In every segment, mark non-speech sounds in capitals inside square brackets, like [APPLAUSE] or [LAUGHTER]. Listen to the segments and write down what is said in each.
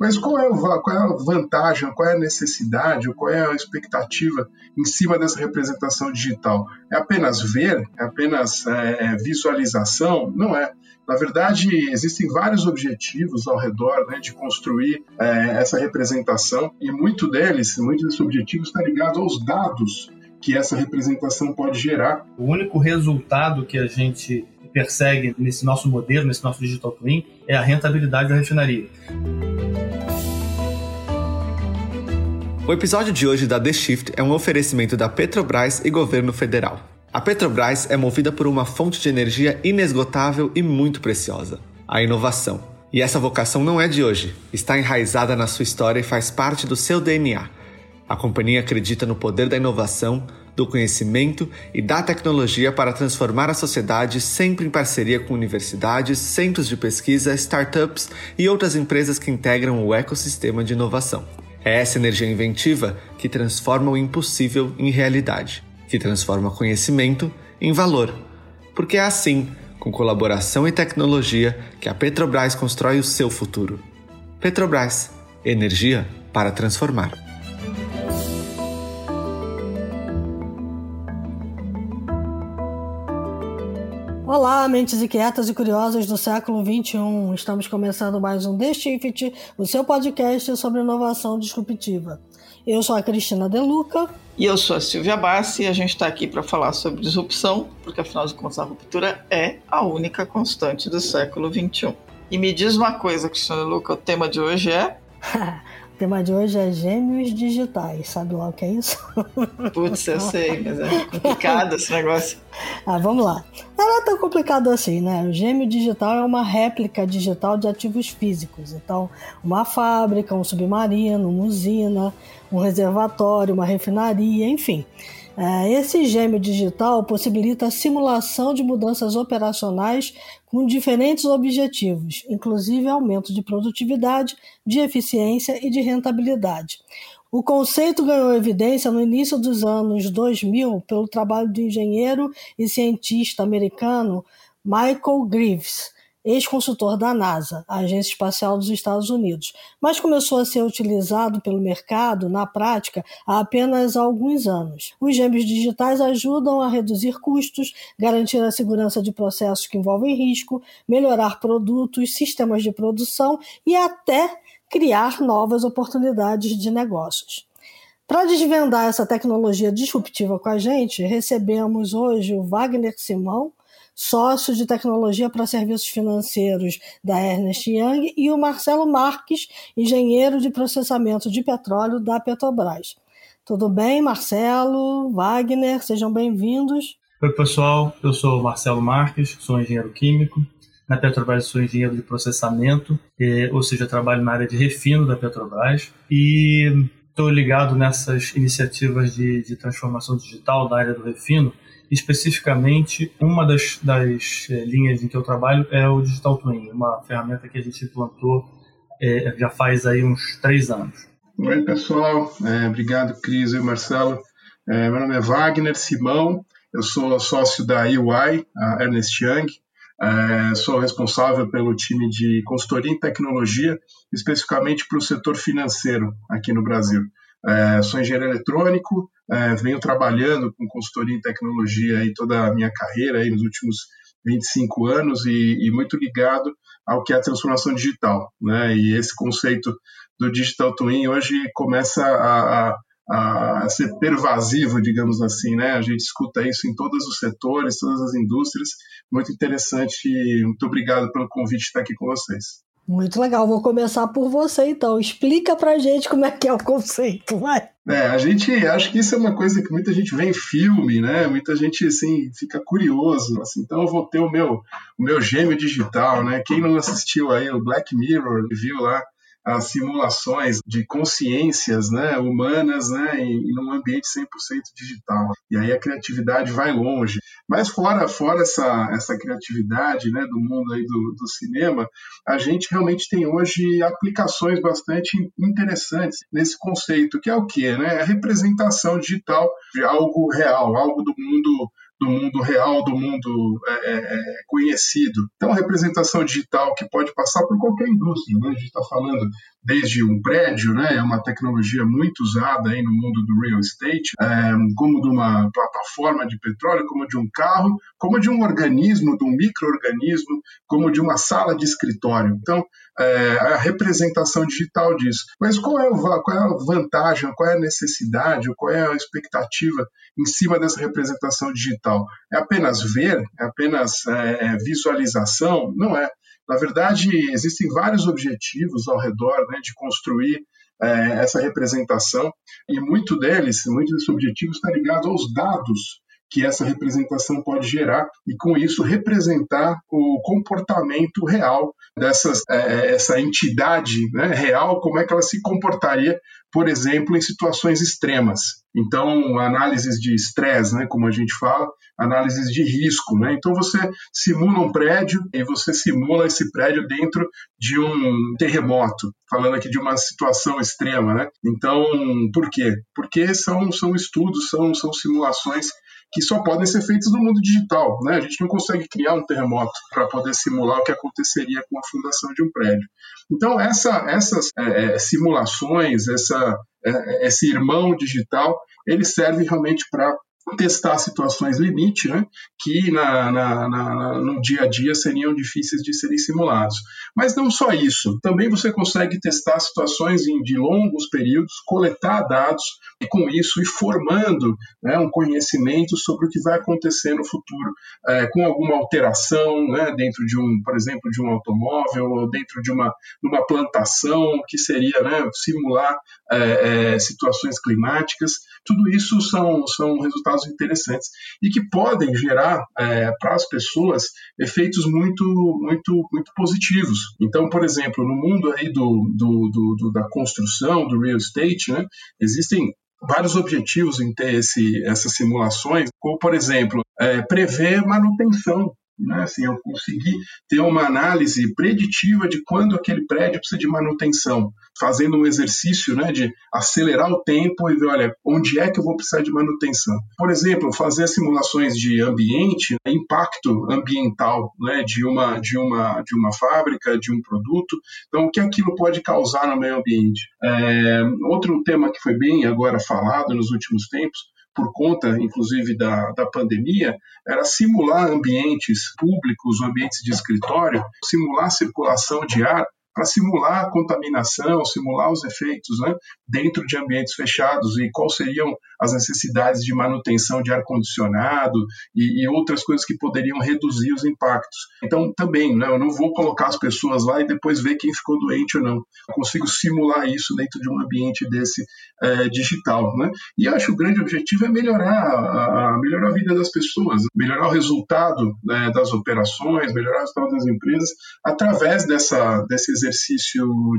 Mas qual é, qual é a vantagem, qual é a necessidade, qual é a expectativa em cima dessa representação digital? É apenas ver? É apenas é, é visualização? Não é. Na verdade, existem vários objetivos ao redor né, de construir é, essa representação e muito deles, muitos desses objetivos está ligado aos dados que essa representação pode gerar. O único resultado que a gente persegue nesse nosso modelo, nesse nosso digital twin, é a rentabilidade da refinaria. O episódio de hoje da The Shift é um oferecimento da Petrobras e governo federal. A Petrobras é movida por uma fonte de energia inesgotável e muito preciosa: a inovação. E essa vocação não é de hoje, está enraizada na sua história e faz parte do seu DNA. A companhia acredita no poder da inovação, do conhecimento e da tecnologia para transformar a sociedade, sempre em parceria com universidades, centros de pesquisa, startups e outras empresas que integram o ecossistema de inovação. É essa energia inventiva que transforma o impossível em realidade, que transforma conhecimento em valor. Porque é assim, com colaboração e tecnologia, que a Petrobras constrói o seu futuro. Petrobras energia para transformar. Olá, mentes inquietas e curiosas do século XXI. Estamos começando mais um The Shift, o seu podcast sobre inovação disruptiva. Eu sou a Cristina Deluca. E eu sou a Silvia Bassi e a gente está aqui para falar sobre disrupção, porque afinal de contas a ruptura é a única constante do século XXI. E me diz uma coisa, Cristina Deluca, o tema de hoje é... [LAUGHS] tema de hoje é gêmeos digitais. Sabe lá o que é isso? [LAUGHS] Putz, eu sei, mas é complicado esse negócio. Ah, vamos lá. Não é tão complicado assim, né? O gêmeo digital é uma réplica digital de ativos físicos. Então, uma fábrica, um submarino, uma usina, um reservatório, uma refinaria, enfim. É, esse gêmeo digital possibilita a simulação de mudanças operacionais com diferentes objetivos, inclusive aumento de produtividade, de eficiência e de rentabilidade. O conceito ganhou evidência no início dos anos 2000 pelo trabalho do engenheiro e cientista americano Michael Greaves, ex-consultor da NASA, a Agência Espacial dos Estados Unidos, mas começou a ser utilizado pelo mercado, na prática, há apenas alguns anos. Os gêmeos digitais ajudam a reduzir custos, garantir a segurança de processos que envolvem risco, melhorar produtos, sistemas de produção e até criar novas oportunidades de negócios. Para desvendar essa tecnologia disruptiva com a gente, recebemos hoje o Wagner Simão, sócio de tecnologia para serviços financeiros da Ernest Young, e o Marcelo Marques, engenheiro de processamento de petróleo da Petrobras. Tudo bem, Marcelo, Wagner, sejam bem-vindos. Oi, pessoal, eu sou Marcelo Marques, sou engenheiro químico. Na Petrobras sou engenheiro de processamento, ou seja, trabalho na área de refino da Petrobras e estou ligado nessas iniciativas de, de transformação digital da área do refino Especificamente, uma das, das é, linhas em que eu trabalho é o Digital Twin, uma ferramenta que a gente implantou é, já faz aí uns três anos. Oi, pessoal. É, obrigado, Cris e Marcelo. É, meu nome é Wagner Simão, eu sou sócio da EY, a Ernest Young. É, sou responsável pelo time de consultoria em tecnologia, especificamente para o setor financeiro aqui no Brasil. É, sou engenheiro eletrônico, é, venho trabalhando com consultoria em tecnologia aí toda a minha carreira aí nos últimos 25 anos e, e, muito ligado ao que é a transformação digital, né? E esse conceito do digital twin hoje começa a, a a ser pervasivo, digamos assim, né? A gente escuta isso em todos os setores, todas as indústrias. Muito interessante. Muito obrigado pelo convite de estar aqui com vocês. Muito legal. Vou começar por você, então. Explica pra gente como é que é o conceito, vai. É, a gente acho que isso é uma coisa que muita gente vê em filme, né? Muita gente assim fica curioso, assim. Então eu vou ter o meu o meu gêmeo digital, né? Quem não assistiu aí o Black Mirror, viu lá as simulações de consciências né, humanas né, em, em um ambiente 100% digital. E aí a criatividade vai longe. Mas fora, fora essa, essa criatividade né, do mundo aí do, do cinema, a gente realmente tem hoje aplicações bastante interessantes nesse conceito, que é o quê? Né? A representação digital de algo real, algo do mundo do mundo real, do mundo é, é, é, conhecido. Então, a representação digital que pode passar por qualquer indústria, né? a gente está falando desde um prédio, né? é uma tecnologia muito usada aí no mundo do real estate, é, como de uma plataforma de petróleo, como de um carro, como de um organismo, de um microorganismo, como de uma sala de escritório. Então, é, a representação digital disso. Mas qual é, o, qual é a vantagem, qual é a necessidade, qual é a expectativa em cima dessa representação digital? É apenas ver? É apenas é, é visualização? Não é. Na verdade, existem vários objetivos ao redor né, de construir é, essa representação e muito deles, muitos desses objetivos está ligado aos dados que essa representação pode gerar e com isso representar o comportamento real dessas é, essa entidade né, real como é que ela se comportaria por exemplo em situações extremas. Então análises de estresse né como a gente fala análises de risco né então você simula um prédio e você simula esse prédio dentro de um terremoto falando aqui de uma situação extrema né então por quê porque são são estudos são são simulações que só podem ser feitos no mundo digital. Né? A gente não consegue criar um terremoto para poder simular o que aconteceria com a fundação de um prédio. Então, essa, essas é, é simulações, essa, é, esse irmão digital, ele serve realmente para testar situações limite, né, que na, na, na, no dia a dia seriam difíceis de serem simulados. Mas não só isso, também você consegue testar situações em, de longos períodos, coletar dados e com isso ir formando né, um conhecimento sobre o que vai acontecer no futuro é, com alguma alteração né, dentro de um, por exemplo, de um automóvel ou dentro de uma, uma plantação que seria né, simular é, é, situações climáticas. Tudo isso são, são resultados interessantes e que podem gerar é, para as pessoas efeitos muito, muito, muito positivos. Então, por exemplo, no mundo aí do, do, do, do da construção, do real estate, né, existem vários objetivos em ter esse, essas simulações, como, por exemplo, é, prever manutenção né? Assim, eu consegui ter uma análise preditiva de quando aquele prédio precisa de manutenção, fazendo um exercício né, de acelerar o tempo e ver, olha, onde é que eu vou precisar de manutenção. Por exemplo, fazer simulações de ambiente, né, impacto ambiental né, de, uma, de, uma, de uma fábrica, de um produto, então o que aquilo pode causar no meio ambiente. É, outro tema que foi bem agora falado nos últimos tempos por conta, inclusive, da, da pandemia, era simular ambientes públicos, ambientes de escritório, simular circulação de ar para simular a contaminação, simular os efeitos né, dentro de ambientes fechados e quais seriam as necessidades de manutenção de ar-condicionado e, e, outras coisas que poderiam reduzir os impactos. Então, também, né, eu não vou colocar as pessoas lá e depois ver quem ficou doente ou não. Eu consigo simular isso dentro de um ambiente desse é, digital. Né? E acho que o grande objetivo é melhorar a, a, melhorar a vida das pessoas, melhorar o resultado né, das operações, melhorar o resultado das empresas através dessa, desse exercício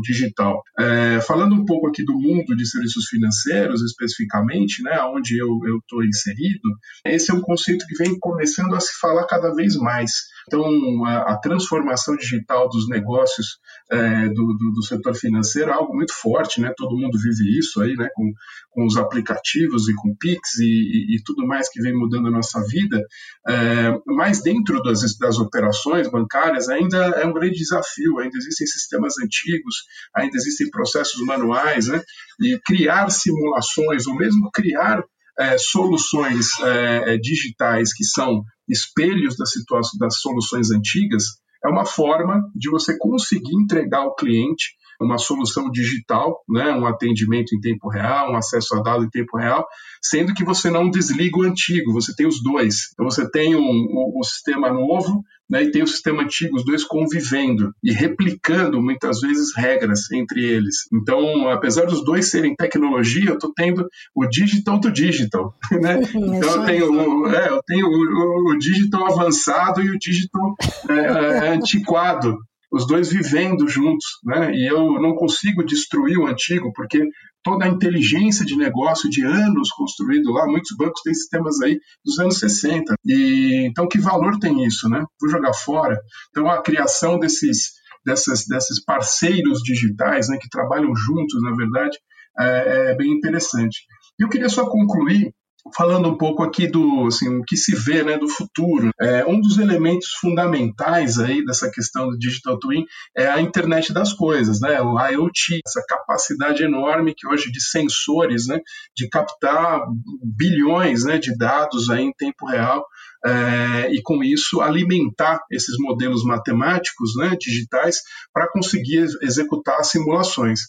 digital. É, falando um pouco aqui do mundo de serviços financeiros, especificamente, né, onde eu estou inserido, esse é um conceito que vem começando a se falar cada vez mais. Então, a, a transformação digital dos negócios é, do, do, do, setor financeiro é algo muito forte, né? Todo mundo vive isso aí, né? Com, com os aplicativos e com Pix e, e, e tudo mais que vem mudando a nossa vida. É, mas dentro das, das operações bancárias ainda é um grande desafio, ainda existem sistemas antigos, ainda existem processos manuais, né? E criar simulações, ou mesmo criar é, soluções é, digitais que são espelhos das, situações, das soluções antigas, é uma forma de você conseguir entregar ao cliente uma solução digital, né, um atendimento em tempo real, um acesso a dado em tempo real, sendo que você não desliga o antigo, você tem os dois. Então você tem um, um, um sistema novo né, e tem o sistema antigo, os dois convivendo e replicando muitas vezes regras entre eles. Então, apesar dos dois serem tecnologia, eu estou tendo o digital to digital. [LAUGHS] Né? [LAUGHS] Então eu tenho, é, eu tenho o, o, digital avançado e o digital é, é, antiquado os dois vivendo juntos, né? E eu não consigo destruir o antigo porque toda a inteligência de negócio de anos construído lá, muitos bancos têm sistemas aí dos anos 60. E então que valor tem isso, né? Vou jogar fora. Então a criação desses dessas, desses parceiros digitais, né, que trabalham juntos, na verdade, é, é bem interessante. E eu queria só concluir falando um pouco aqui do assim, o que se vê né, do futuro. É, um dos elementos fundamentais aí dessa questão do digital twin é a internet das coisas, né, o IoT, essa capacidade enorme que hoje de sensores, né, de captar bilhões né, de dados aí em tempo real é, e com isso alimentar esses modelos matemáticos né, digitais para conseguir executar simulações.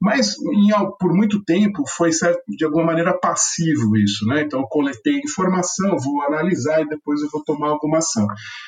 Mas em, por muito tempo foi certo, de alguma maneira passivo isso, né? Então eu coletei informação, vou analisar e depois eu vou tomar alguma ação.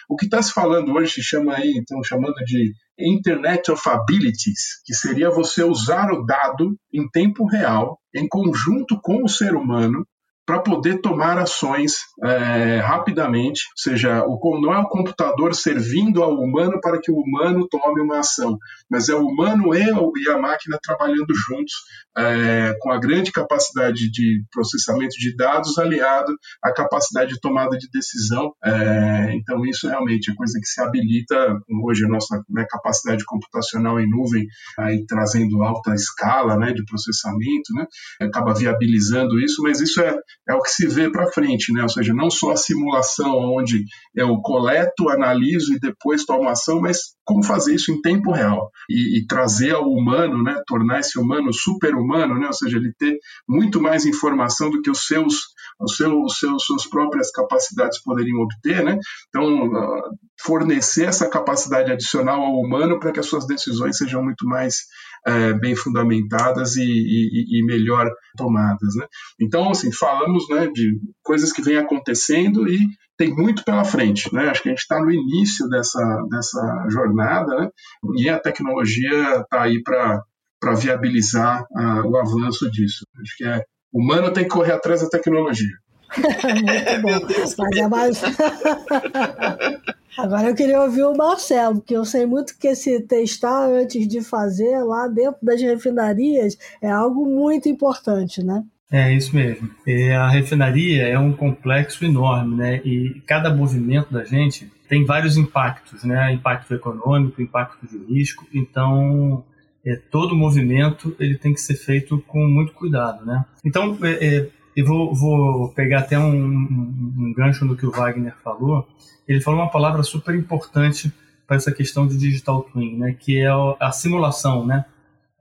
O que está se falando hoje se chama aí, então chamando de Internet of Abilities, que seria você usar o dado em tempo real, em conjunto com o ser humano, para poder tomar ações é, rapidamente, ou seja, o, não é o computador servindo ao humano para que o humano tome uma ação, mas é o humano e, e a máquina trabalhando juntos é, com a grande capacidade de processamento de dados aliado à capacidade de tomada de decisão. É, então, isso realmente é coisa que se habilita hoje a nossa né, capacidade computacional em nuvem, aí trazendo alta escala né, de processamento, né, acaba viabilizando isso, mas isso é, é o que se vê para frente, né, ou seja, não só a simulação onde eu coleto, analiso e depois tomo ação, mas como fazer isso em tempo real e, e trazer ao humano, né, tornar esse humano super humano, né? ou seja, ele ter muito mais informação do que os seus, os seus, seus suas próprias capacidades poderiam obter, né? Então, uh, fornecer essa capacidade adicional ao humano para que as suas decisões sejam muito mais é, bem fundamentadas e, e, e, melhor tomadas. Né? Então, assim, falamos né, de coisas que vêm acontecendo e tem muito pela frente. Né? Acho que a gente está no início dessa, dessa jornada né? e a tecnologia está aí para para viabilizar uh, o avanço disso. Acho que é humano tem que correr atrás da tecnologia. [LAUGHS] Muito bom. [LAUGHS] Mas é mais... [LAUGHS] Agora eu queria ouvir o Marcelo, porque eu sei muito que esse testar antes de fazer lá dentro das refinarias é algo muito importante, né? É isso mesmo. E a refinaria é um complexo enorme, né? E cada movimento da gente tem vários impactos, né? Impacto econômico, impacto de risco. Então, é, todo movimento ele tem que ser feito com muito cuidado, né? Então, é, é, eu vou, vou, pegar até um, um, um, gancho no que o Wagner falou. Ele falou uma palavra super importante para essa questão de digital twin, né? Que é a simulação, né?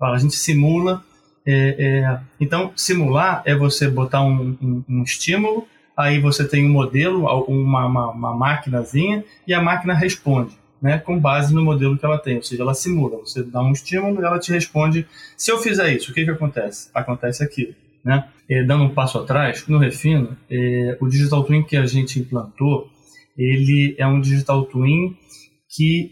A gente simula. É, é, então, simular é você botar um, um, estímulo, aí você tem um modelo, uma, uma, uma maquinazinha, e a máquina responde né, com base no modelo que ela tem, ou seja, ela simula. Você dá um estímulo e ela te responde: se eu fizer isso, o que, que acontece? Acontece aquilo. Né? E, dando um passo atrás, no Refino, é, o Digital Twin que a gente implantou, ele é um Digital Twin que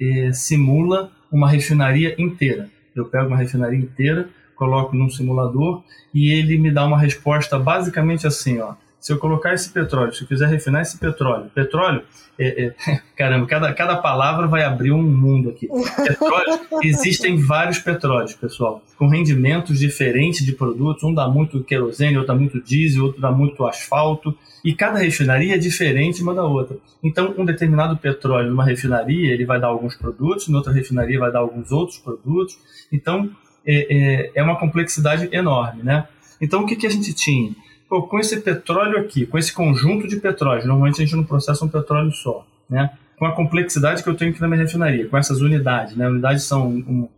é, simula uma refinaria inteira. Eu pego uma refinaria inteira, coloco num simulador e ele me dá uma resposta basicamente assim, ó se eu colocar esse petróleo, se eu quiser refinar esse petróleo, petróleo, é, é, [LAUGHS] caramba, cada, cada palavra vai abrir um mundo aqui. Petróleo, [LAUGHS] existem vários petróleos, pessoal, com rendimentos diferentes de produtos. Um dá muito querosene, outro dá muito diesel, outro dá muito asfalto. E cada refinaria é diferente uma da outra. Então, um determinado petróleo numa refinaria, ele vai dar alguns produtos, em outra refinaria vai dar alguns outros produtos. Então, é, é, é uma complexidade enorme, né? Então, o que, que a gente tinha? Com esse petróleo aqui, com esse conjunto de petróleo, normalmente a gente não processa um petróleo só, né? Com a complexidade que eu tenho aqui na minha refinaria, com essas unidades, né? Unidades são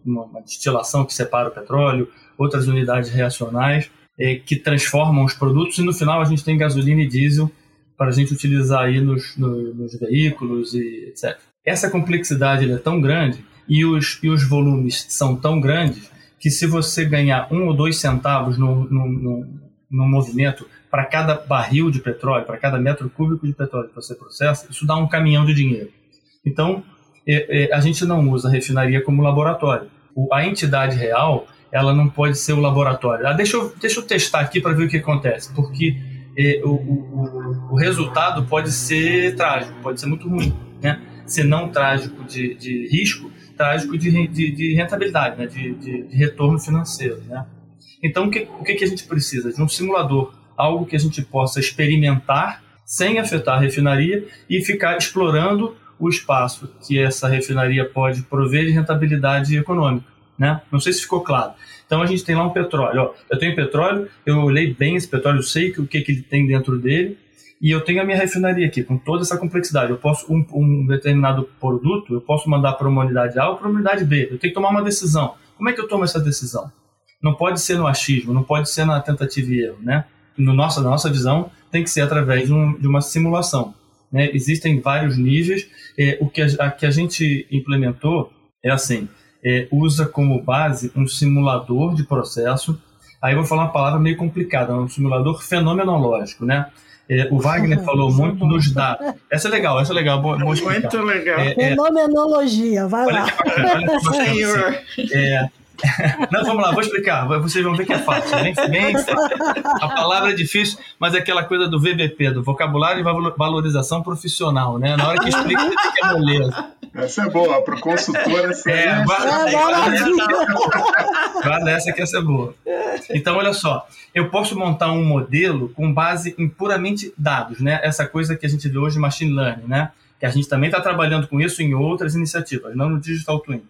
uma, uma destilação que separa o petróleo, outras unidades reacionais é, que transformam os produtos e no final a gente tem gasolina e diesel para a gente utilizar aí nos, no, nos veículos e etc. Essa complexidade é tão grande e os, e os volumes são tão grandes que se você ganhar um ou dois centavos no, no, no no movimento para cada barril de petróleo, para cada metro cúbico de petróleo que você processa, isso dá um caminhão de dinheiro. Então, é, é, a gente não usa a refinaria como laboratório. A entidade real, ela não pode ser o laboratório. Ah, deixa, eu, deixa eu testar aqui para ver o que acontece, porque é, o, o, o, resultado pode ser trágico, pode ser muito ruim. Né? Se não trágico de, de risco, trágico de, de, de rentabilidade, né? de, de, de retorno financeiro. Né? Então, o que, o que a gente precisa? De um simulador, algo que a gente possa experimentar sem afetar a refinaria e ficar explorando o espaço que essa refinaria pode prover de rentabilidade econômica. Né? Não sei se ficou claro. Então a gente tem lá um petróleo. Ó, eu tenho petróleo, eu olhei bem esse petróleo, eu sei que, o que, que ele tem dentro dele, e eu tenho a minha refinaria aqui, com toda essa complexidade. Eu posso, um, um determinado produto, eu posso mandar para uma unidade A ou para uma unidade B. Eu tenho que tomar uma decisão. Como é que eu tomo essa decisão? Não pode ser no achismo, não pode ser na tentativa e erro, né? No nossa, na nossa visão, tem que ser através de, um, de uma simulação. Né? Existem vários níveis. É, o que a, a, que a gente implementou é assim, é, usa como base um simulador de processo. Aí eu vou falar uma palavra meio complicada, um simulador fenomenológico, né? É, o Wagner falou muito nos dados. Essa é legal, essa é legal. Boa, boa muito legal. É, é, Fenomenologia, vai olha, lá. Olha, olha, [LAUGHS] é, não, vamos lá, vou explicar. Vocês vão ver que é fácil. Bem, bem fácil. A palavra é difícil, mas é aquela coisa do VBP, do vocabulário e valorização profissional, né? Na hora que explica, você tem que é moleza. Essa é boa, para o consultor essa é, é Guarda essa que essa é boa. Então, olha só, eu posso montar um modelo com base em puramente dados, né? Essa coisa que a gente vê hoje, machine learning, né? Que a gente também está trabalhando com isso em outras iniciativas, não no Digital Twin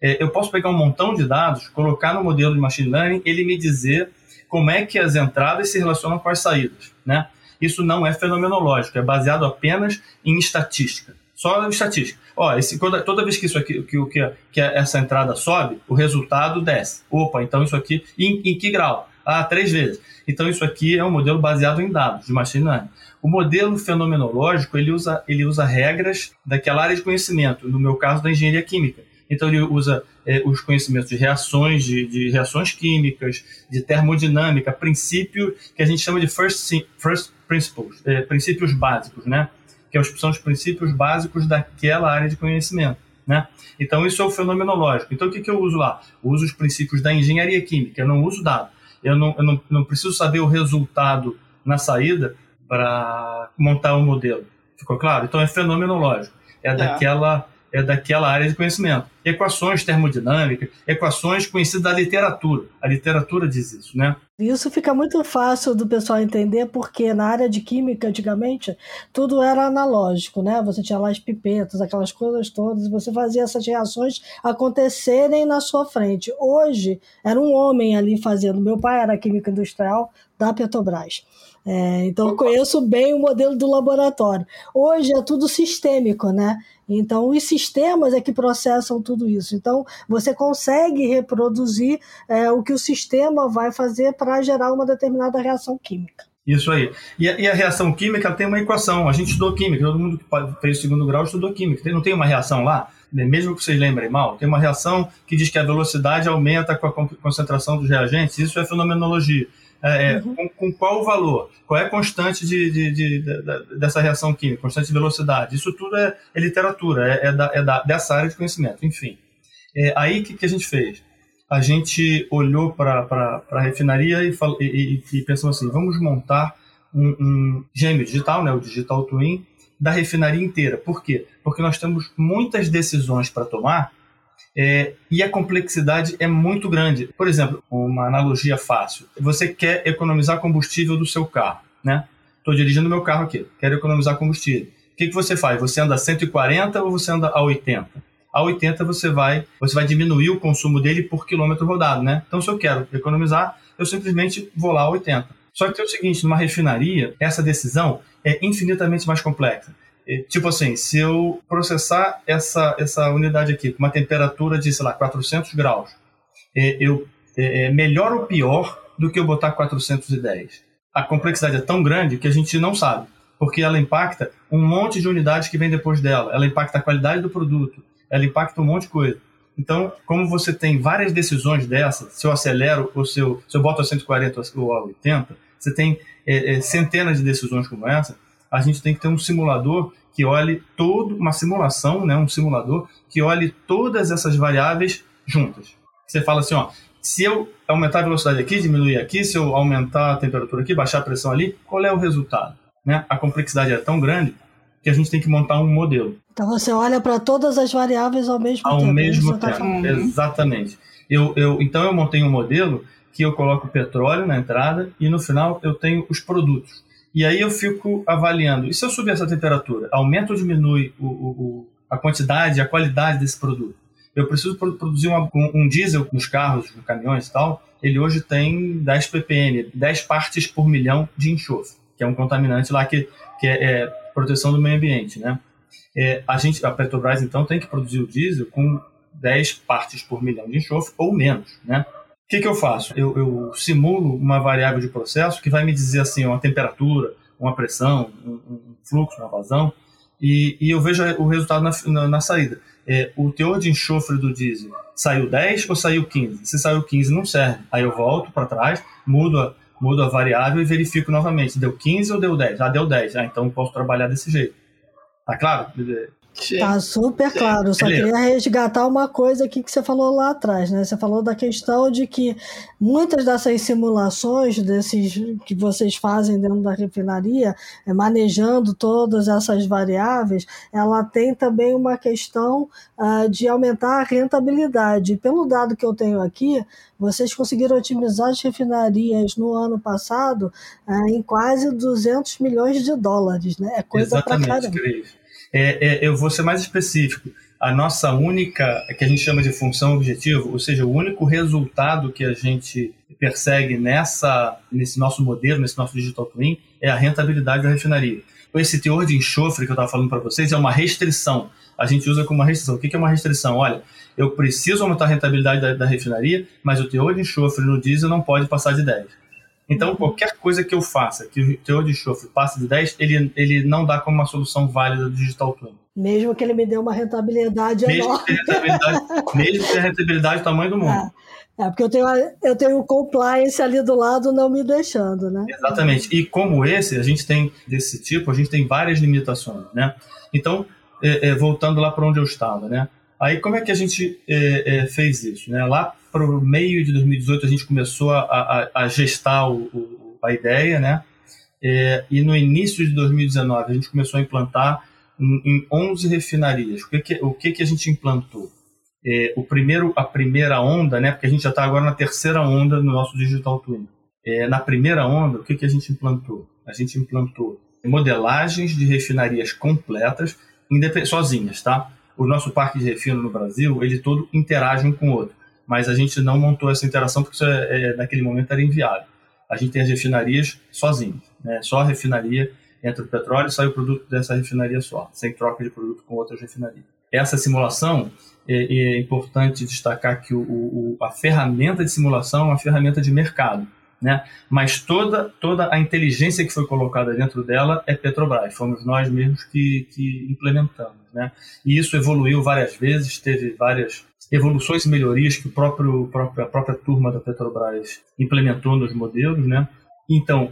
é, eu posso pegar um montão de dados, colocar no modelo de machine learning, ele me dizer como é que as entradas se relacionam com as saídas, né? Isso não é fenomenológico, é baseado apenas em estatística. Só estatística. Ó, esse, toda, toda vez que isso aqui, que, que, que essa entrada sobe, o resultado desce. Opa, então isso aqui, em, em que grau? Ah, três vezes. Então isso aqui é um modelo baseado em dados de machine learning. O modelo fenomenológico ele usa, ele usa regras daquela área de conhecimento, no meu caso da engenharia química. Então ele usa é, os conhecimentos de reações, de, de, reações químicas, de termodinâmica, princípio que a gente chama de first, first principles, é, princípios básicos, né? Que são os princípios básicos daquela área de conhecimento. Né? Então, isso é o fenomenológico. Então, o que, que eu uso lá? Eu uso os princípios da engenharia química, eu não uso dado. Eu não, eu não, não preciso saber o resultado na saída para montar um modelo. Ficou claro? Então, é fenomenológico. É, é. daquela é daquela área de conhecimento. Equações termodinâmicas, equações conhecidas da literatura. A literatura diz isso, né? Isso fica muito fácil do pessoal entender, porque na área de química, antigamente, tudo era analógico, né? Você tinha lá as pipetas, aquelas coisas todas, e você fazia essas reações acontecerem na sua frente. Hoje, era um homem ali fazendo. Meu pai era químico industrial da Petrobras. É, então, conheço bem o modelo do laboratório. Hoje é tudo sistêmico, né? Então, os sistemas é que processam tudo isso. Então, você consegue reproduzir é, o que o sistema vai fazer para gerar uma determinada reação química. Isso aí. E a, e a, reação química tem uma equação. A gente estudou química, todo mundo que fez segundo grau estudou química. Não tem uma reação lá? Mesmo que vocês lembrem mal, tem uma reação que diz que a velocidade aumenta com a concentração dos reagentes. Isso é fenomenologia. É, é, uhum. com, com, qual o valor? Qual é a constante de, de, de, de, dessa reação química? Constante de velocidade? Isso tudo é, é literatura, é, é, da, é da, dessa área de conhecimento. Enfim, é, aí o que, que, a gente fez? A gente olhou para a refinaria e, falou, e, e, e, pensou assim: vamos montar um, um gêmeo digital, né, o Digital Twin, da refinaria inteira. Por quê? Porque nós temos muitas decisões para tomar é, e a complexidade é muito grande. Por exemplo, uma analogia fácil: você quer economizar combustível do seu carro, né? Estou dirigindo meu carro aqui, quero economizar combustível. O que, que você faz? Você anda a 140 ou você anda a 80? A 80 você vai, você vai diminuir o consumo dele por quilômetro rodado, né? Então, se eu quero economizar, eu simplesmente vou lá a 80. Só que tem o seguinte, numa refinaria, essa decisão é infinitamente mais complexa. Tipo assim, se eu processar essa, essa unidade aqui com uma temperatura de, sei lá, 400 graus, é, eu, é, é melhor ou pior do que eu botar 410? A complexidade é tão grande que a gente não sabe, porque ela impacta um monte de unidades que vem depois dela, ela impacta a qualidade do produto, ela impacta um monte de coisa. Então, como você tem várias decisões dessas, se eu acelero ou se eu, se eu boto a 140 ou a 80, você tem é, é, centenas de decisões como essa, a gente tem que ter um simulador que olhe todo uma simulação, né, um simulador que olhe todas essas variáveis juntas. Você fala assim, ó, se eu aumentar a velocidade aqui, diminuir aqui, se eu aumentar a temperatura aqui, baixar a pressão ali, qual é o resultado? Né? A complexidade é tão grande que a gente tem que montar um modelo. Então você olha para todas as variáveis ao mesmo ao tempo. Ao mesmo tá tempo, tá exatamente. Eu, eu, então eu montei um modelo que eu coloco petróleo na entrada e no final eu tenho os produtos. E aí eu fico avaliando, e se eu subir essa temperatura, aumenta ou diminui o, o, a quantidade, a qualidade desse produto? eu preciso produzir uma, um, diesel nos carros, nos caminhões e tal, ele hoje tem 10 ppm, 10 partes por milhão de enxofre, que é um contaminante lá que, que é, é proteção do meio ambiente, né? É, a gente, a Petrobras então tem que produzir o diesel com 10 partes por milhão de enxofre ou menos, né? O que, que eu faço? Eu, eu, simulo uma variável de processo que vai me dizer assim uma temperatura, uma pressão, um, um fluxo, uma vazão, e, e, eu vejo o resultado na, na, na saída. É, o teor de enxofre do diesel saiu 10 ou saiu 15? Se saiu 15, não serve. Aí eu volto para trás, mudo a, mudo a variável e verifico novamente. Deu 15 ou deu 10? Ah, deu 10. Ah, então eu posso trabalhar desse jeito. Tá claro? Tá super claro. Só queria resgatar uma coisa aqui que você falou lá atrás, né? Você falou da questão de que muitas dessas simulações desses que vocês fazem dentro da refinaria, é, manejando todas essas variáveis, ela tem também uma questão uh, de aumentar a rentabilidade. Pelo dado que eu tenho aqui, vocês conseguiram otimizar as refinarias no ano passado uh, em quase 200 milhões de dólares, né? É coisa para caramba. Cris. É, é, eu vou ser mais específico. A nossa única, que a gente chama de função objetivo, ou seja, o único resultado que a gente persegue nessa, nesse nosso modelo, nesse nosso digital twin, é a rentabilidade da refinaria. Esse teor de enxofre que eu estava falando para vocês é uma restrição. A gente usa como uma restrição. O que é uma restrição? Olha, eu preciso aumentar a rentabilidade da, da refinaria, mas o teor de enxofre no diesel não pode passar de 10. Então, qualquer coisa que eu faça, que o teor de enxofre passe de 10, ele, ele não dá como uma solução válida do Digital Twin. Mesmo que ele me dê uma rentabilidade mesmo enorme. Que rentabilidade, [LAUGHS] mesmo que a rentabilidade do tamanho do mundo. É, é, porque eu tenho, eu tenho o compliance ali do lado não me deixando, né? Exatamente. E como esse, a gente tem desse tipo, a gente tem várias limitações, né? Então, é, é, voltando lá para onde eu estava, né? Aí, como é que a gente é, é, fez isso? Né? Lá para o meio de 2018, a gente começou a, a, a gestar o, o, a ideia, né? É, e no início de 2019, a gente começou a implantar em, em 11 refinarias. O que, que, o que, que a gente implantou? É, o primeiro, a primeira onda, né? Porque a gente já está agora na terceira onda no nosso Digital Twin. É, na primeira onda, o que, que a gente implantou? A gente implantou modelagens de refinarias completas, sozinhas, tá? O nosso parque de refino no Brasil, ele todo interage um com o outro. Mas a gente não montou essa interação porque isso é, é, naquele momento era inviável. A gente tem as refinarias sozinhos, né? só a refinaria entra o petróleo e sai o produto dessa refinaria só, sem troca de produto com outras refinarias. Essa simulação, é, é importante destacar que o, o, a ferramenta de simulação é uma ferramenta de mercado. Né? Mas toda, toda a inteligência que foi colocada dentro dela é Petrobras, fomos nós mesmos que, que implementamos. Né? E isso evoluiu várias vezes, teve várias evoluções e melhorias que o próprio, a própria turma da Petrobras implementou nos modelos. Né? Então,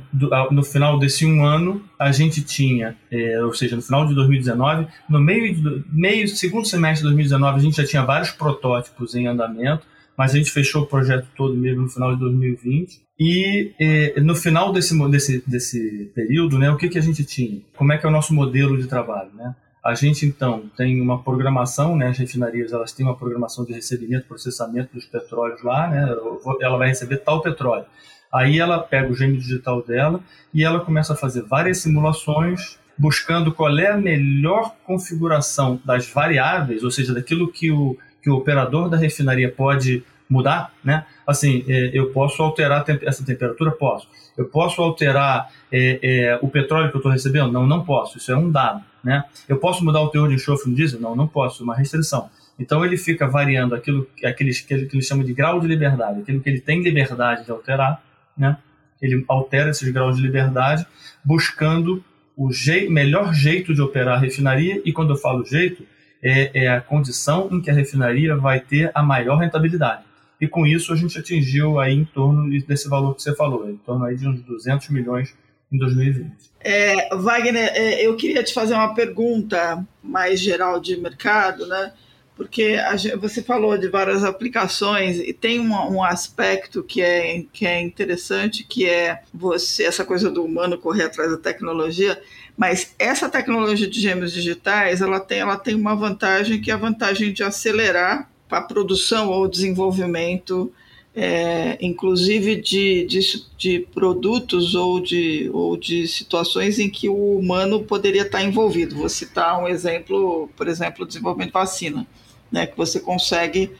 no final desse um ano, a gente tinha, é, ou seja, no final de 2019, no meio, meio segundo semestre de 2019, a gente já tinha vários protótipos em andamento, mas a gente fechou o projeto todo mesmo no final de 2020. E eh, no final desse, desse, desse período, né, o que, que a gente tinha? Como é que é o nosso modelo de trabalho? Né? A gente, então, tem uma programação, né, as refinarias elas têm uma programação de recebimento processamento dos petróleos lá, né, ela vai receber tal petróleo. Aí ela pega o gêmeo digital dela e ela começa a fazer várias simulações buscando qual é a melhor configuração das variáveis, ou seja, daquilo que o que o operador da refinaria pode mudar, né? Assim, é, eu posso alterar essa temperatura? Posso. Eu posso alterar é, é, o petróleo que eu estou recebendo? Não, não posso. Isso é um dado, né? Eu posso mudar o teor de enxofre no diesel? Não, não posso. Uma restrição. Então ele fica variando aquilo, aquilo que ele chama de grau de liberdade, aquilo que ele tem liberdade de alterar, né? Ele altera esses graus de liberdade, buscando o melhor jeito de operar a refinaria. E quando eu falo jeito, é, é a condição em que a refinaria vai ter a maior rentabilidade. E com isso a gente atingiu aí em torno desse valor que você falou, em torno aí de uns 200 milhões em 2020. É, Wagner, é, eu queria te fazer uma pergunta mais geral de mercado, né? Porque a, você falou de várias aplicações e tem um, um, aspecto que é, que é interessante, que é você essa coisa do humano correr atrás da tecnologia. Mas essa tecnologia de gêmeos digitais, ela tem, ela tem uma vantagem que é a vantagem de acelerar a produção ou desenvolvimento, é, inclusive de, de, de, produtos ou de, ou de situações em que o humano poderia estar envolvido. Vou citar um exemplo, por exemplo, desenvolvimento de vacina. Né, que você consegue,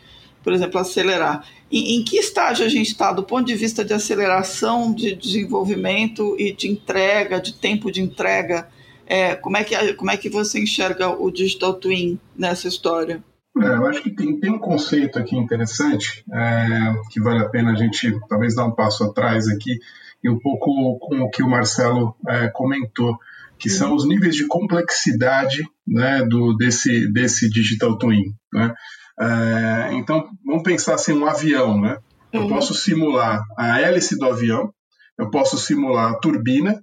por exemplo, acelerar. Em, em que estágio a gente está do ponto de vista de aceleração de desenvolvimento e de entrega, de tempo de entrega? É, como, é que, como é que você enxerga o Digital Twin nessa história? É, eu acho que tem, tem um conceito aqui interessante é, que vale a pena a gente talvez dar um passo atrás aqui e um pouco com o que o Marcelo é, comentou, que são os níveis de complexidade né, do, desse, desse digital twin. Né? É, então, vamos pensar assim, um avião. Né? Eu uhum. posso simular a hélice do avião, eu posso simular a turbina,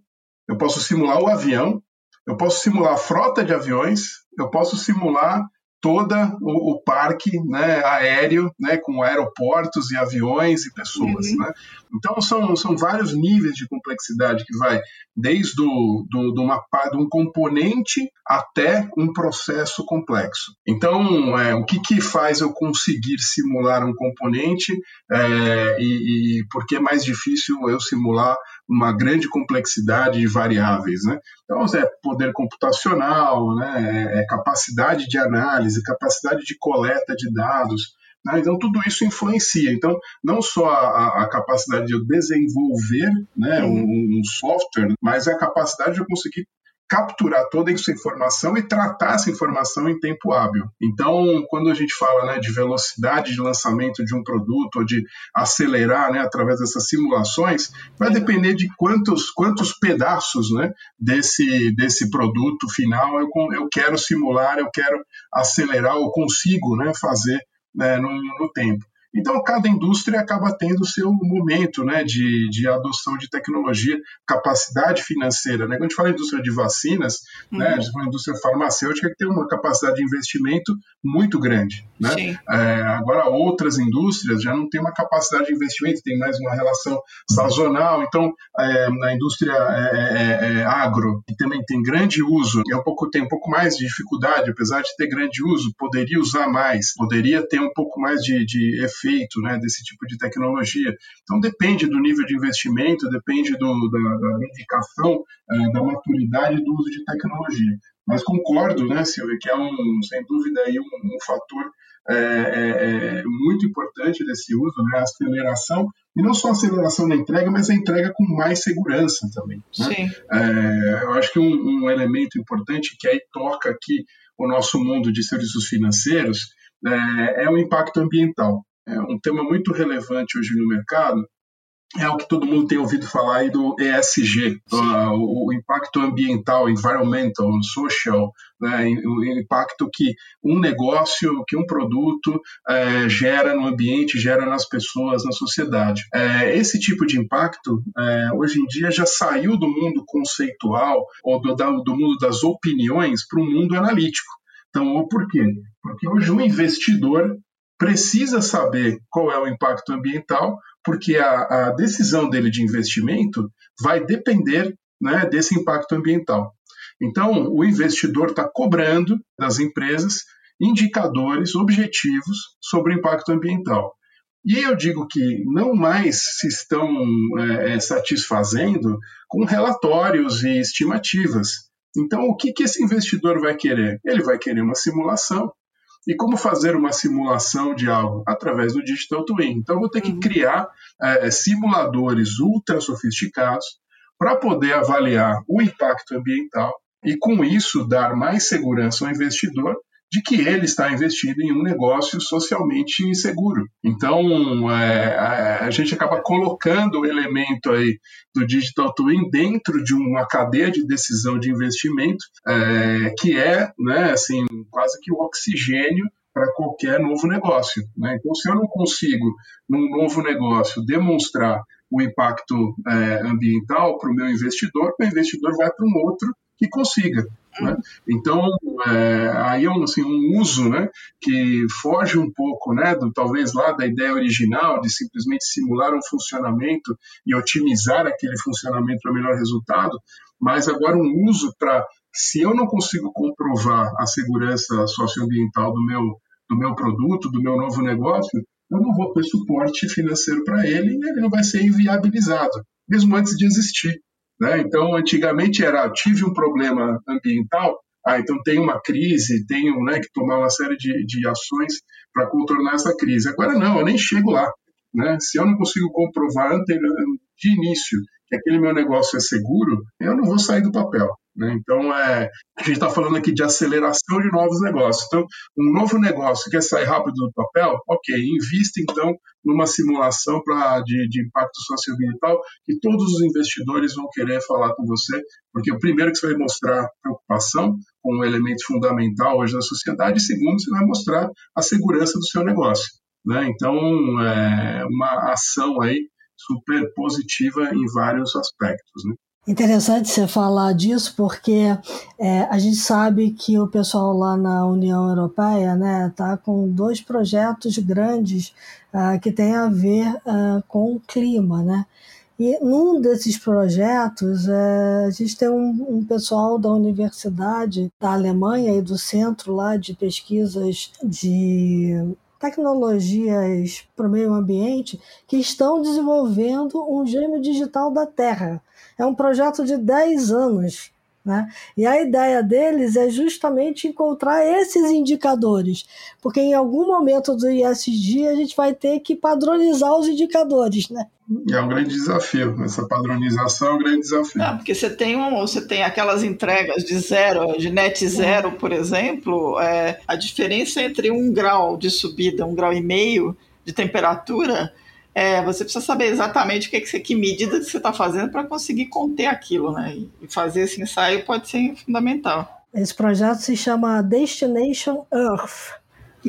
eu posso simular o avião, eu posso simular a frota de aviões, eu posso simular toda o, o, parque né, aéreo, né, com aeroportos e aviões e pessoas. Uhum. Né? Então são, são vários níveis de complexidade que vai desde do, do, do uma, de um componente até um processo complexo. Então, é, o que, que faz eu conseguir simular um componente é, e, e por que é mais difícil eu simular uma grande complexidade de variáveis, né? Então, é poder computacional, né? É, é capacidade de análise, capacidade de coleta de dados, né? então, tudo isso influencia. Então, não só a, a capacidade de eu desenvolver né, um, um, software, mas a capacidade de eu conseguir capturar toda essa informação e tratar essa informação em tempo hábil. Então, quando a gente fala né, de velocidade de lançamento de um produto ou de acelerar né, através dessas simulações, vai depender de quantos, quantos pedaços né, desse, desse produto final eu, eu quero simular, eu quero acelerar ou consigo né, fazer né, no, no tempo. Então, cada indústria acaba tendo o seu momento né, de, de adoção de tecnologia, capacidade financeira. Né? Quando a gente fala indústria de vacinas, uhum. né, a gente fala indústria farmacêutica que tem uma capacidade de investimento muito grande. Né? É, agora, outras indústrias já não têm uma capacidade de investimento, tem mais uma relação sazonal. Então, é, na indústria é, é, é agro, que também tem grande uso, é um pouco, tem um pouco mais de dificuldade, apesar de ter grande uso, poderia usar mais, poderia ter um pouco mais de, de efeito efeito né, desse tipo de tecnologia. Então depende do nível de investimento, depende do, da, da dedicação, uh, da maturidade do uso de tecnologia. Mas concordo, né, Silvia, que é um, sem dúvida aí um, um fator é, é, muito importante desse uso, né, a aceleração, e não só a aceleração da entrega, mas a entrega com mais segurança também. Né? É, eu acho que um, um, elemento importante que aí toca aqui o nosso mundo de serviços financeiros é, é o impacto ambiental é um tema muito relevante hoje no mercado, é o que todo mundo tem ouvido falar aí do ESG, o, o, impacto ambiental, environmental, social, né, o impacto que um negócio, que um produto é, gera no ambiente, gera nas pessoas, na sociedade. É, esse tipo de impacto, é, hoje em dia, já saiu do mundo conceitual ou do, do mundo das opiniões para o mundo analítico. Então, por quê? Porque hoje o investidor precisa saber qual é o impacto ambiental, porque a, a decisão dele de investimento vai depender né, desse impacto ambiental. Então, o investidor está cobrando das empresas indicadores objetivos sobre o impacto ambiental. E eu digo que não mais se estão é, é satisfazendo com relatórios e estimativas. Então, o que, que esse investidor vai querer? Ele vai querer uma simulação. E como fazer uma simulação de algo? Através do Digital Twin. Então, eu vou ter que uhum. criar é, simuladores ultra sofisticados para poder avaliar o impacto ambiental e, com isso, dar mais segurança ao investidor de que ele está investindo em um negócio socialmente seguro. Então, é, a, a, gente acaba colocando o elemento aí do Digital Twin dentro de uma cadeia de decisão de investimento é, que é, né, assim, quase que o oxigênio para qualquer novo negócio. Né? Então, se eu não consigo, num novo negócio, demonstrar o impacto é, ambiental para o meu investidor, o investidor vai para um outro que consiga. Né? Então, é, aí é um, assim, um uso né, que foge um pouco, né, do, talvez lá da ideia original de simplesmente simular um funcionamento e otimizar aquele funcionamento para melhor resultado, mas agora um uso para, se eu não consigo comprovar a segurança socioambiental do meu, do meu produto, do meu novo negócio, eu não vou ter suporte financeiro para ele e ele não vai ser inviabilizado, mesmo antes de existir. Né? Então, antigamente era, tive um problema ambiental, ah, então tem uma crise, tenho né, que tomar uma série de, de ações para contornar essa crise. Agora não, eu nem chego lá. Né? Se eu não consigo comprovar de início que aquele meu negócio é seguro, eu não vou sair do papel. Né? Então, é, a gente está falando aqui de aceleração de novos negócios. Então, um novo negócio quer sair rápido do papel? Ok, invista então numa simulação pra, de, de impacto socioambiental que todos os investidores vão querer falar com você, porque o primeiro que você vai mostrar preocupação com um elemento fundamental hoje na sociedade, e segundo, você vai mostrar a segurança do seu negócio. Né? Então, é uma ação aí super positiva em vários aspectos. Né? Interessante você falar disso, porque é, a gente sabe que o pessoal lá na União Europeia está né, tá com dois projetos grandes uh, que têm a ver uh, com o clima. Né? E num desses projetos, uh, a gente tem um, um, pessoal da Universidade da Alemanha e do Centro lá de Pesquisas de tecnologias para o meio ambiente que estão desenvolvendo um gêmeo digital da Terra. É um projeto de 10 anos. Né? E a ideia deles é justamente encontrar esses indicadores, porque em algum momento do ISD a gente vai ter que padronizar os indicadores. Né? É um grande desafio, essa padronização é um grande desafio. Não, porque você tem, um, você tem aquelas entregas de zero, de net zero, por exemplo, é, a diferença entre um grau de subida, um grau e meio de temperatura, é, você precisa saber exatamente o que, é que, que medida que você está fazendo para conseguir conter aquilo, né? E fazer esse ensaio pode ser fundamental. Esse projeto se chama Destination Earth.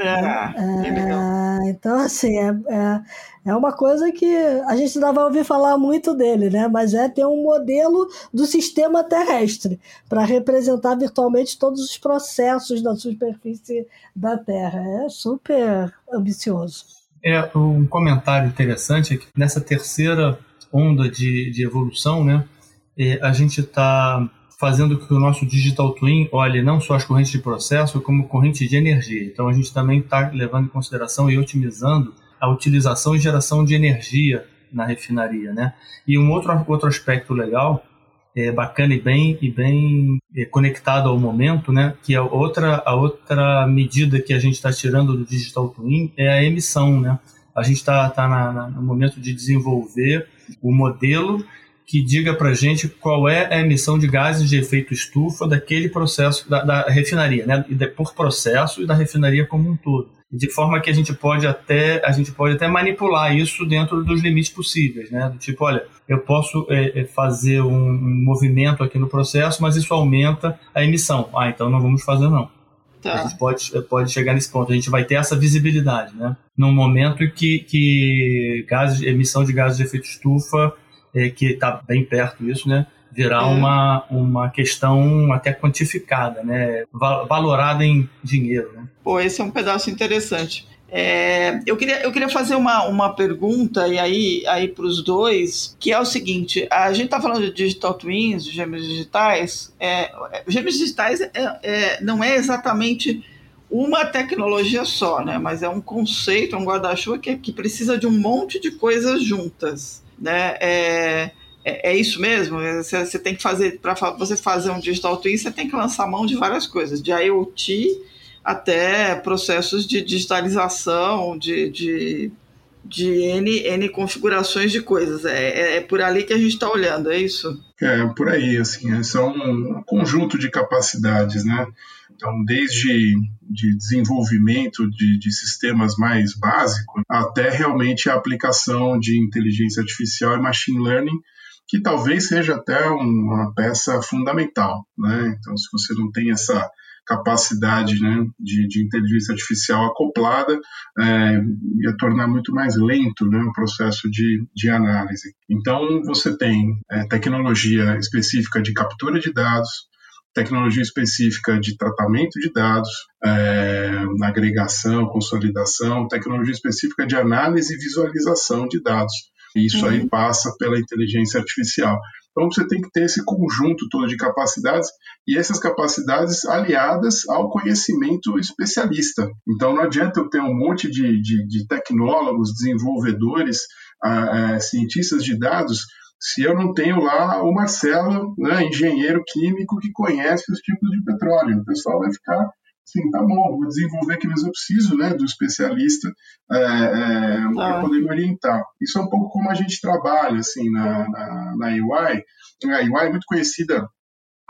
É, é, então, assim, é, é, é, uma coisa que a gente ainda vai ouvir falar muito dele, né? Mas é ter um modelo do sistema terrestre para representar virtualmente todos os processos da superfície da Terra. É super ambicioso. É um comentário interessante é que nessa terceira onda de, de evolução, né? É, a gente está fazendo que o nosso Digital Twin olhe não só as correntes de processo, como correntes de energia. Então, a gente também está levando em consideração e otimizando a utilização e geração de energia na refinaria. Né? E um outro, outro aspecto legal, é, bacana e bem, e bem é, conectado ao momento, né? que a outra, a outra medida que a gente está tirando do Digital Twin é a emissão. Né? A gente está tá, tá no momento de desenvolver o modelo que diga para gente qual é a emissão de gases de efeito estufa daquele processo da, da refinaria, né? Por processo e da refinaria como um todo, de forma que a gente pode até a gente pode até manipular isso dentro dos limites possíveis, né? Do tipo, olha, eu posso é, é fazer um, movimento aqui no processo, mas isso aumenta a emissão. Ah, então não vamos fazer não. Tá. A gente pode, pode chegar nesse ponto. A gente vai ter essa visibilidade, né? Num momento que, que gases, emissão de gases de efeito estufa é, que está bem perto isso, né? Virar é. uma, uma questão até quantificada, né? Valorada em dinheiro. Né? Pô, esse é um pedaço interessante. É, eu, queria, eu queria fazer uma, uma pergunta e aí, aí para os dois, que é o seguinte: a gente está falando de digital twins, de gêmeos digitais. É, gêmeos digitais é, é, não é exatamente uma tecnologia só, né? Mas é um conceito, um guarda-chuva que, que precisa de um monte de coisas juntas né? É, é, é isso mesmo. Você, você tem que fazer para você fazer um digital twin, você tem que lançar mão de várias coisas, de IoT até processos de digitalização, de, de, de N, N configurações de coisas. É, é, é por ali que a gente está olhando, é isso? É, por aí, assim, são um conjunto de capacidades, né? Então, desde de desenvolvimento de, de, sistemas mais básicos até realmente a aplicação de inteligência artificial e machine learning, que talvez seja até uma peça fundamental. Né? Então, se você não tem essa capacidade né, de, de, inteligência artificial acoplada, é, ia tornar muito mais lento né, o processo de, de análise. Então, você tem é, tecnologia específica de captura de dados, tecnologia específica de tratamento de dados, é, agregação, consolidação, tecnologia específica de análise e visualização de dados. Isso uhum. aí passa pela inteligência artificial. Então você tem que ter esse conjunto todo de capacidades e essas capacidades aliadas ao conhecimento especialista. Então não adianta eu ter um monte de, de, de tecnólogos, desenvolvedores, uh, uh, cientistas de dados se eu não tenho lá o Marcelo, né, engenheiro químico que conhece os tipos de petróleo. O pessoal vai ficar assim, tá bom, vou desenvolver aqui, mas eu preciso né, do especialista é, é, ah. para poder me orientar. Isso é um pouco como a gente trabalha assim, na, na, na UI. A UI é muito conhecida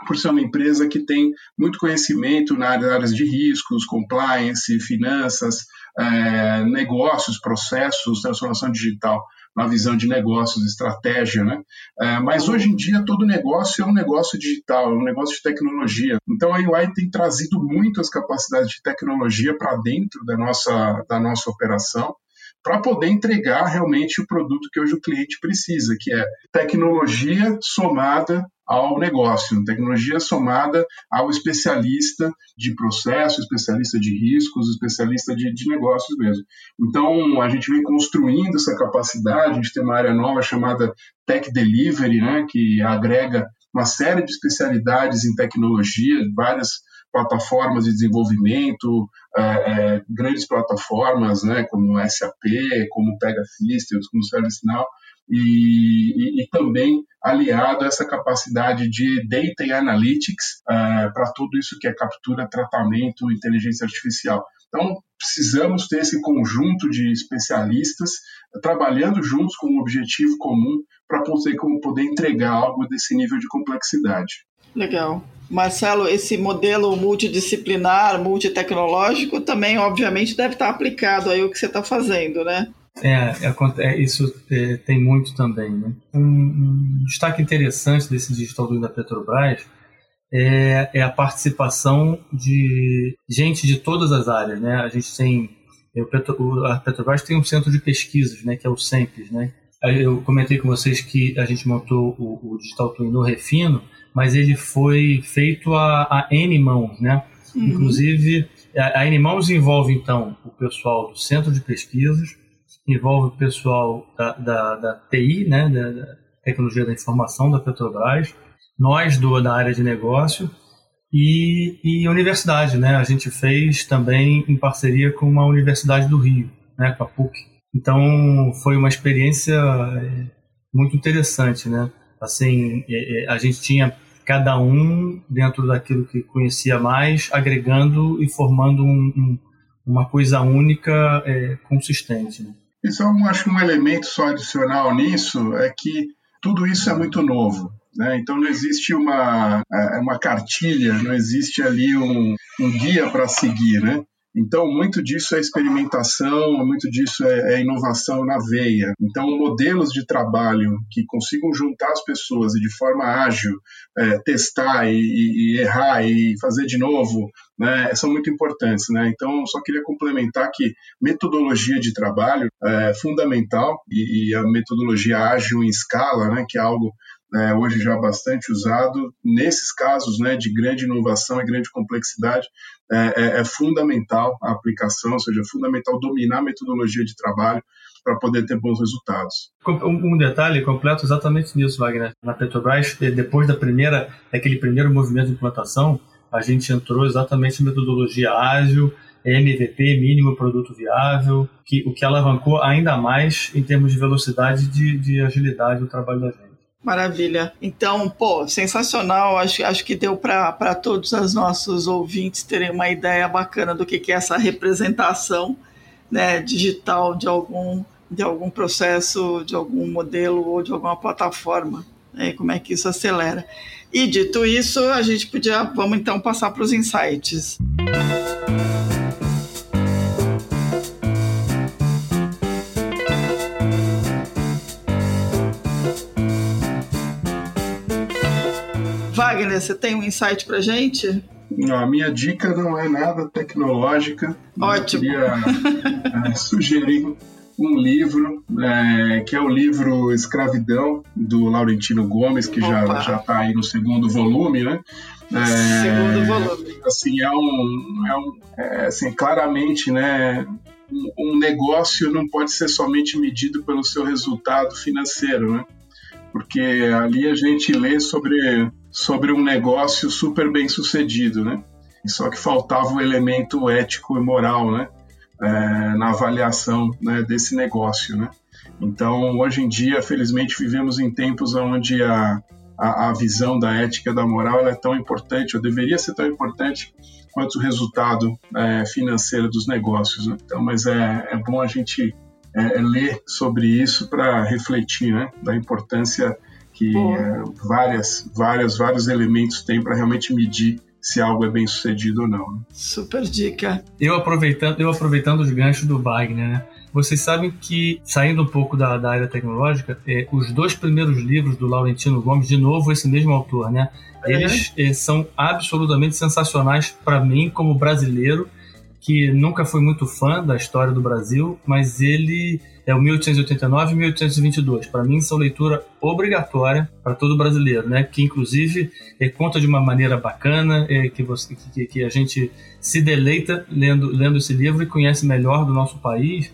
por ser uma empresa que tem muito conhecimento na áreas de riscos, compliance, finanças, é, negócios, processos, transformação digital uma visão de negócios, estratégia, né? É, mas hoje em dia todo negócio é um negócio digital, é um negócio de tecnologia. Então a UI tem trazido muito as capacidades de tecnologia para dentro da nossa, da nossa operação para poder entregar realmente o produto que hoje o cliente precisa, que é tecnologia somada ao negócio, tecnologia somada ao especialista de processo, especialista de riscos, especialista de, de negócios mesmo. Então, a gente vem construindo essa capacidade, a gente tem uma área nova chamada Tech Delivery, né, que agrega uma série de especialidades em tecnologia, várias plataformas de desenvolvimento, é, é, grandes plataformas, né, como SAP, como Pega Systems, como ServiceNow, e, e, e, também aliado a essa capacidade de data e analytics uh, para tudo isso que é captura, tratamento, inteligência artificial. Então, precisamos ter esse conjunto de especialistas trabalhando juntos com um objetivo comum para poder entregar algo desse nível de complexidade. Legal. Marcelo, esse modelo multidisciplinar, multitecnológico, também, obviamente, deve estar aplicado aí o que você está fazendo, né? É, é, é isso é, tem muito também. Né? Um, um, destaque interessante desse Digital Twin da Petrobras é, é, a participação de gente de todas as áreas. Né? A gente tem. Petro, a Petrobras tem um centro de pesquisas, né, que é o SEMPES. Né? Eu comentei com vocês que a gente montou o, o Digital Twin no Refino, mas ele foi feito a, a N mãos. Né? Uhum. Inclusive, a, a N mãos envolve, então, o pessoal do centro de pesquisas, envolve o pessoal da, da, da TI, né, da, da, Tecnologia da Informação da Petrobras, nós do, da área de negócio e, e universidade. Né? A gente fez também em parceria com uma Universidade do Rio, né, com a PUC. Então foi uma experiência é, muito interessante. Né? Assim, é, é, a gente tinha cada um dentro daquilo que conhecia mais, agregando e formando um, um, uma coisa única, é, consistente. Né? Um, acho que um elemento só adicional nisso é que tudo isso é muito novo. Né? Então não existe uma, é, uma cartilha, não existe ali um, um guia para seguir. Né? Então, muito disso é experimentação, muito disso é, é, inovação na veia. Então, modelos de trabalho que consigam juntar as pessoas e de forma ágil é, testar e, e, errar e fazer de novo, né, são muito importantes. Né? Então, só queria complementar que metodologia de trabalho é fundamental e, e a metodologia ágil em escala, né, que é algo é, hoje já bastante usado. Nesses casos né, de grande inovação e grande complexidade, é, é, é, fundamental a aplicação, ou seja, é fundamental dominar a metodologia de trabalho para poder ter bons resultados. Um detalhe completo exatamente nisso, Wagner. Na Petrobras, depois da primeira, daquele primeiro movimento de implantação, a gente entrou exatamente em metodologia ágil, MVP, mínimo produto viável, que, o que alavancou ainda mais em termos de velocidade de, de agilidade do trabalho da gente. Maravilha. Então, pô, sensacional. Acho, acho que deu para todos os nossos ouvintes terem uma ideia bacana do que, que é essa representação né, digital de algum, de algum processo, de algum modelo ou de alguma plataforma. Né, como é que isso acelera. E dito isso, a gente podia, vamos então passar para os insights. Música Wagner, você tem um insight para gente? Não, a minha dica não é nada tecnológica. Ótimo. Eu queria é, [LAUGHS] sugerir um livro, é, que é o livro Escravidão, do Laurentino Gomes, que Opa. já está aí no segundo volume, né? É, segundo volume. Assim, é um, é um é, assim, claramente, né, um negócio não pode ser somente medido pelo seu resultado financeiro, né? Porque ali a gente lê sobre sobre um negócio super bem sucedido, né? Só que faltava o elemento ético e moral, né? É, na avaliação né, desse negócio, né? Então, hoje em dia, felizmente, vivemos em tempos onde a, a, a visão da ética da moral é tão importante, ou deveria ser tão importante, quanto o resultado é, financeiro dos negócios. Né? Então, mas é, é bom a gente é, é ler sobre isso para refletir né, da importância que é, várias, várias, vários elementos têm para realmente medir se algo é bem sucedido ou não. Né? Super dica. Eu aproveitando, eu aproveitando os ganchos do Wagner, né? Vocês sabem que, saindo um pouco da, da área tecnológica, é, os dois primeiros livros do Laurentino Gomes, de novo esse mesmo autor, né? Eles é, são absolutamente sensacionais para mim, como brasileiro, que nunca foi muito fã da história do Brasil, mas ele é o 1889 e 1822. Para mim, são leitura obrigatória para todo brasileiro, né? Que inclusive é, conta de uma maneira bacana, é, que, você, que, que a gente se deleita lendo, lendo esse livro e conhece melhor do nosso país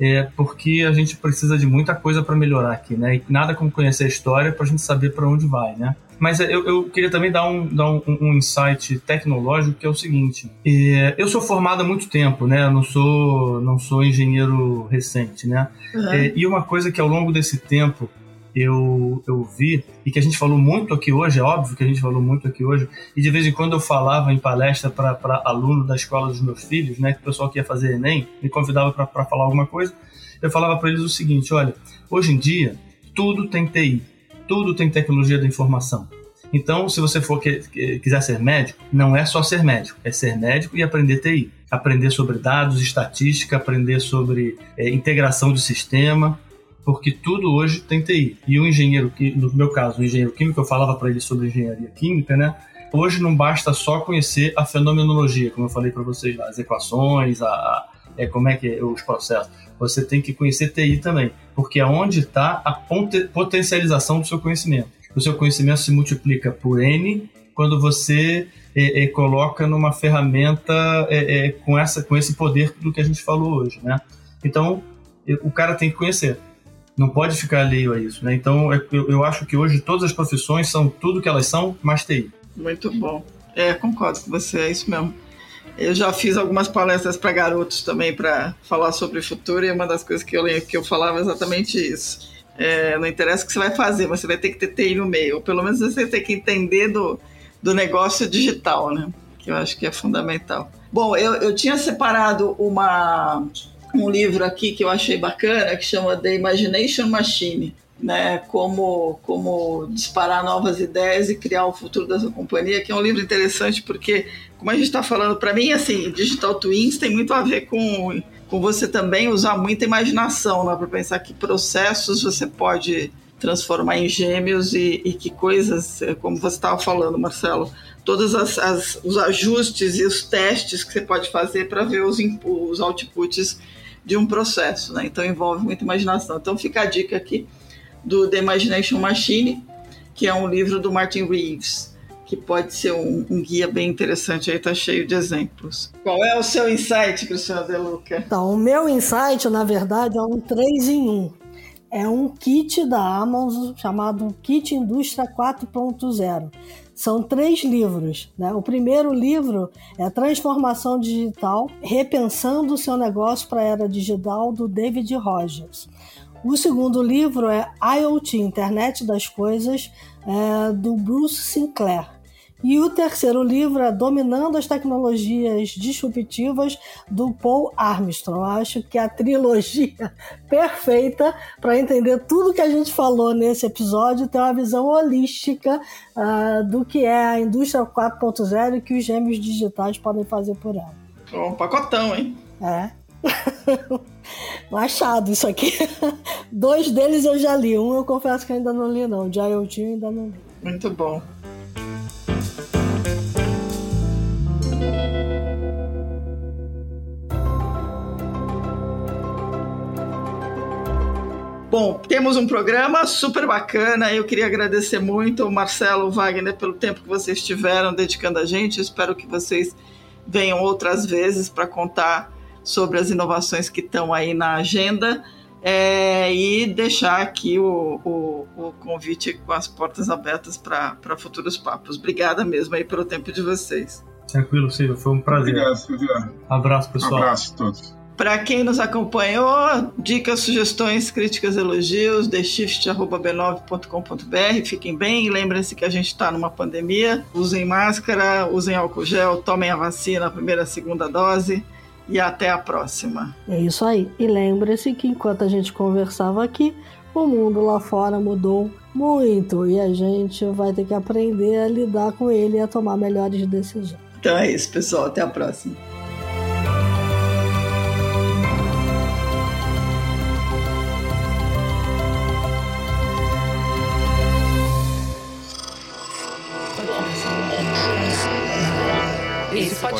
é porque a gente precisa de muita coisa para melhorar aqui, né? E nada como conhecer a história para a gente saber para onde vai, né? Mas eu, eu, queria também dar, um, dar um, um, insight tecnológico que é o seguinte: é, eu sou formado há muito tempo, né? Eu não sou, não sou engenheiro recente, né? Uhum. É, e uma coisa que ao longo desse tempo eu, eu vi, e que a gente falou muito aqui hoje, é óbvio que a gente falou muito aqui hoje, e de vez em quando eu falava em palestra para aluno da escola dos meus filhos, né, que o pessoal que ia fazer Enem, me convidava para falar alguma coisa, eu falava para eles o seguinte: olha, hoje em dia, tudo tem TI, tudo tem tecnologia da informação. Então, se você for que, que, quiser ser médico, não é só ser médico, é ser médico e aprender TI. Aprender sobre dados, estatística, aprender sobre é, integração de sistema, porque tudo hoje tem TI. E o engenheiro, no meu caso, o engenheiro químico, eu falava para ele sobre engenharia química, né? Hoje não basta só conhecer a fenomenologia, como eu falei para vocês as equações, a, é, como é que é os processos. Você tem que conhecer TI também, porque é onde está a potencialização do seu conhecimento. O seu conhecimento se multiplica por N quando você é, é, coloca numa ferramenta é, é com, essa, com esse poder do que a gente falou hoje, né? Então, o cara tem que conhecer não pode ficar alheio a isso, né? Então, eu, eu acho que hoje todas as profissões são tudo que elas são, mais TI. Muito bom. É, concordo com você, é isso mesmo. Eu já fiz algumas palestras para garotos também para falar sobre o futuro e uma das coisas que eu lembro que eu falava é exatamente isso. É, não interessa o que você vai fazer, mas você vai ter que ter TI no meio, ou pelo menos você tem que entender do, do negócio digital, né? Que eu acho que é fundamental. Bom, eu, eu tinha separado uma um livro aqui que eu achei bacana, que chama The Imagination Machine, né, como, como disparar novas ideias e criar o futuro da sua companhia, que é um livro interessante porque, como a gente está falando, para mim, assim, Digital Twins tem muito a ver com, com você também usar muita imaginação, né, para pensar que processos você pode transformar em gêmeos e, e que coisas, como você estava falando, Marcelo, todos as, as, os ajustes e os testes que você pode fazer para ver os, os outputs de um processo, né? Então envolve muita imaginação. Então fica a dica aqui do The Imagination Machine, que é um livro do Martin Reeves, que pode ser um, um guia bem interessante aí, tá cheio de exemplos. Qual é o seu insight, Cristiano De Luca? Então, o meu insight, na verdade, é um 3 em 1. É um kit da Amazon chamado Kit Indústria 4.0 são três livros. Né? O primeiro livro é Transformação Digital, Repensando o Seu Negócio para a Era Digital, do David Rogers. O segundo livro é IoT, Internet das Coisas, é, do Bruce Sinclair. E o terceiro livro é Dominando as Tecnologias Disruptivas, do Paul Armstrong. Eu acho que é a trilogia [LAUGHS] perfeita para entender tudo que a gente falou nesse episódio, ter uma visão holística uh, do que é a indústria 4.0 e que os gêmeos digitais podem fazer por ela. Um pacotão, hein? É. [LAUGHS] Machado isso aqui. [LAUGHS] Dois deles eu já li. Um eu confesso que ainda não li, não. De eu ainda não li. Muito bom. Bom, temos um programa super bacana. Eu queria agradecer muito o Marcelo Wagner pelo tempo que vocês tiveram dedicando a gente. Espero que vocês venham outras vezes para contar sobre as inovações que estão aí na agenda. É, e deixar aqui o, o, o, convite com as portas abertas para futuros papos. Obrigada mesmo aí pelo tempo de vocês. Tranquilo, Silvio, foi um prazer. Obrigado, Silvio. Abraço, pessoal. Um abraço a todos. Para quem nos acompanhou, dicas, sugestões, críticas, elogios, theshift.b9.com.br. Fiquem bem e lembrem-se que a gente está numa pandemia. Usem máscara, usem álcool gel, tomem a vacina, a primeira e a segunda dose. E até a próxima. É isso aí. E lembre-se que enquanto a gente conversava aqui, o mundo lá fora mudou muito e a gente vai ter que aprender a lidar com ele e a tomar melhores decisões. Então é isso, pessoal. Até a próxima.